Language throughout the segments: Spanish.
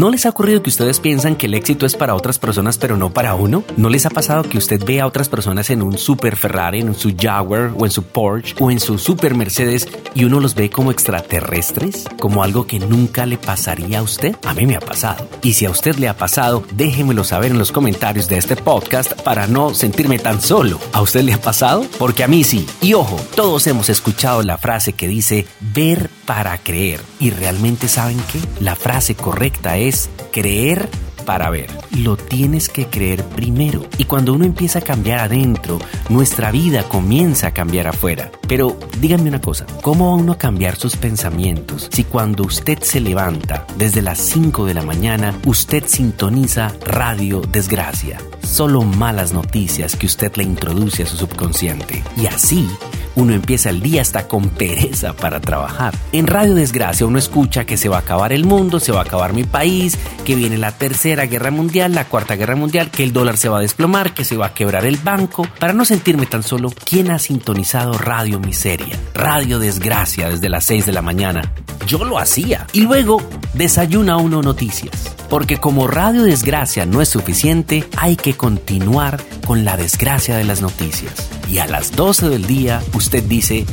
¿No les ha ocurrido que ustedes piensan que el éxito es para otras personas pero no para uno? ¿No les ha pasado que usted ve a otras personas en un super Ferrari, en su Jaguar o en su Porsche o en su super Mercedes y uno los ve como extraterrestres? Como algo que nunca le pasaría a usted? A mí me ha pasado. Y si a usted le ha pasado, déjemelo saber en los comentarios de este podcast para no sentirme tan solo. ¿A usted le ha pasado? Porque a mí sí. Y ojo, todos hemos escuchado la frase que dice ver para creer. Y realmente saben qué? La frase correcta es creer para ver. Lo tienes que creer primero. Y cuando uno empieza a cambiar adentro, nuestra vida comienza a cambiar afuera. Pero díganme una cosa, ¿cómo va uno a cambiar sus pensamientos si cuando usted se levanta desde las 5 de la mañana, usted sintoniza Radio Desgracia? Solo malas noticias que usted le introduce a su subconsciente. Y así uno empieza el día hasta con pereza para trabajar. En Radio Desgracia uno escucha que se va a acabar el mundo, se va a acabar mi país, que viene la tercera guerra mundial, la cuarta guerra mundial, que el dólar se va a desplomar, que se va a quebrar el banco. Para no sentirme tan solo, ¿quién ha sintonizado Radio Miseria? Radio Desgracia desde las 6 de la mañana. Yo lo hacía. Y luego desayuna uno noticias. Porque como Radio Desgracia no es suficiente, hay que continuar con la desgracia de las noticias. Y a las 12 del día usted dice,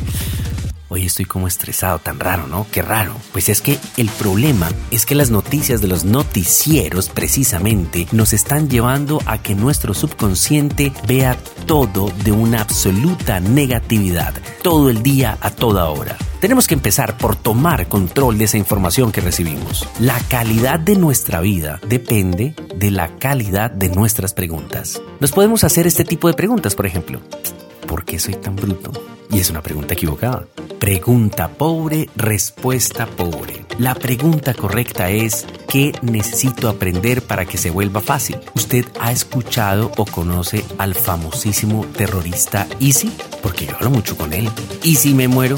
Hoy estoy como estresado, tan raro, ¿no? Qué raro. Pues es que el problema es que las noticias de los noticieros precisamente nos están llevando a que nuestro subconsciente vea todo de una absoluta negatividad, todo el día, a toda hora. Tenemos que empezar por tomar control de esa información que recibimos. La calidad de nuestra vida depende de la calidad de nuestras preguntas. Nos podemos hacer este tipo de preguntas, por ejemplo. ¿Por qué soy tan bruto? Y es una pregunta equivocada. Pregunta pobre, respuesta pobre. La pregunta correcta es, ¿qué necesito aprender para que se vuelva fácil? ¿Usted ha escuchado o conoce al famosísimo terrorista Easy? Porque yo hablo mucho con él. ¿Y si me muero?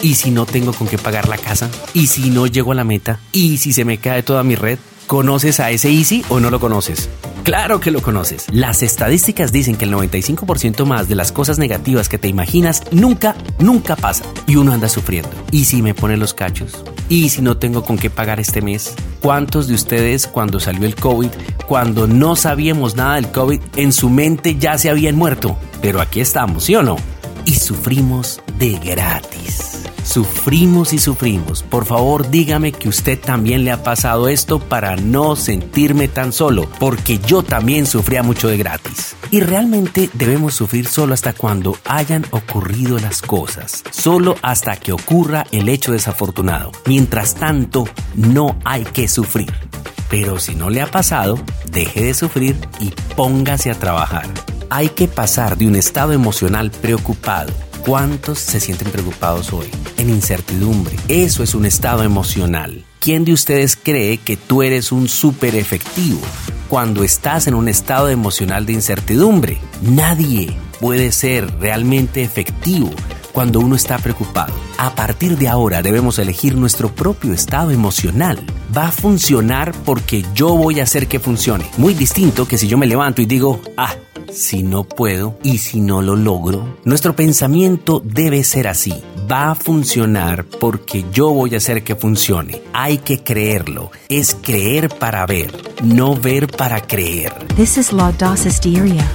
¿Y si no tengo con qué pagar la casa? ¿Y si no llego a la meta? ¿Y si se me cae toda mi red? ¿Conoces a ese Easy o no lo conoces? Claro que lo conoces. Las estadísticas dicen que el 95% más de las cosas negativas que te imaginas nunca, nunca pasa. Y uno anda sufriendo. ¿Y si me pone los cachos? ¿Y si no tengo con qué pagar este mes? ¿Cuántos de ustedes cuando salió el COVID, cuando no sabíamos nada del COVID, en su mente ya se habían muerto? Pero aquí estamos, ¿sí o no? Y sufrimos de gratis. Sufrimos y sufrimos. Por favor, dígame que usted también le ha pasado esto para no sentirme tan solo, porque yo también sufría mucho de gratis. Y realmente debemos sufrir solo hasta cuando hayan ocurrido las cosas, solo hasta que ocurra el hecho desafortunado. Mientras tanto, no hay que sufrir. Pero si no le ha pasado, deje de sufrir y póngase a trabajar. Hay que pasar de un estado emocional preocupado ¿Cuántos se sienten preocupados hoy? En incertidumbre. Eso es un estado emocional. ¿Quién de ustedes cree que tú eres un súper efectivo cuando estás en un estado emocional de incertidumbre? Nadie puede ser realmente efectivo cuando uno está preocupado. A partir de ahora debemos elegir nuestro propio estado emocional. Va a funcionar porque yo voy a hacer que funcione. Muy distinto que si yo me levanto y digo, ah, si no puedo y si no lo logro. Nuestro pensamiento debe ser así. Va a funcionar porque yo voy a hacer que funcione. Hay que creerlo. Es creer para ver, no ver para creer. This is La Hysteria,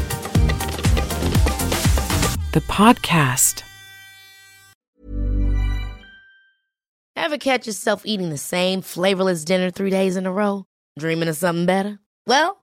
the podcast. Ever catch yourself eating the same flavorless dinner three days in a row? Dreaming of something better? Well,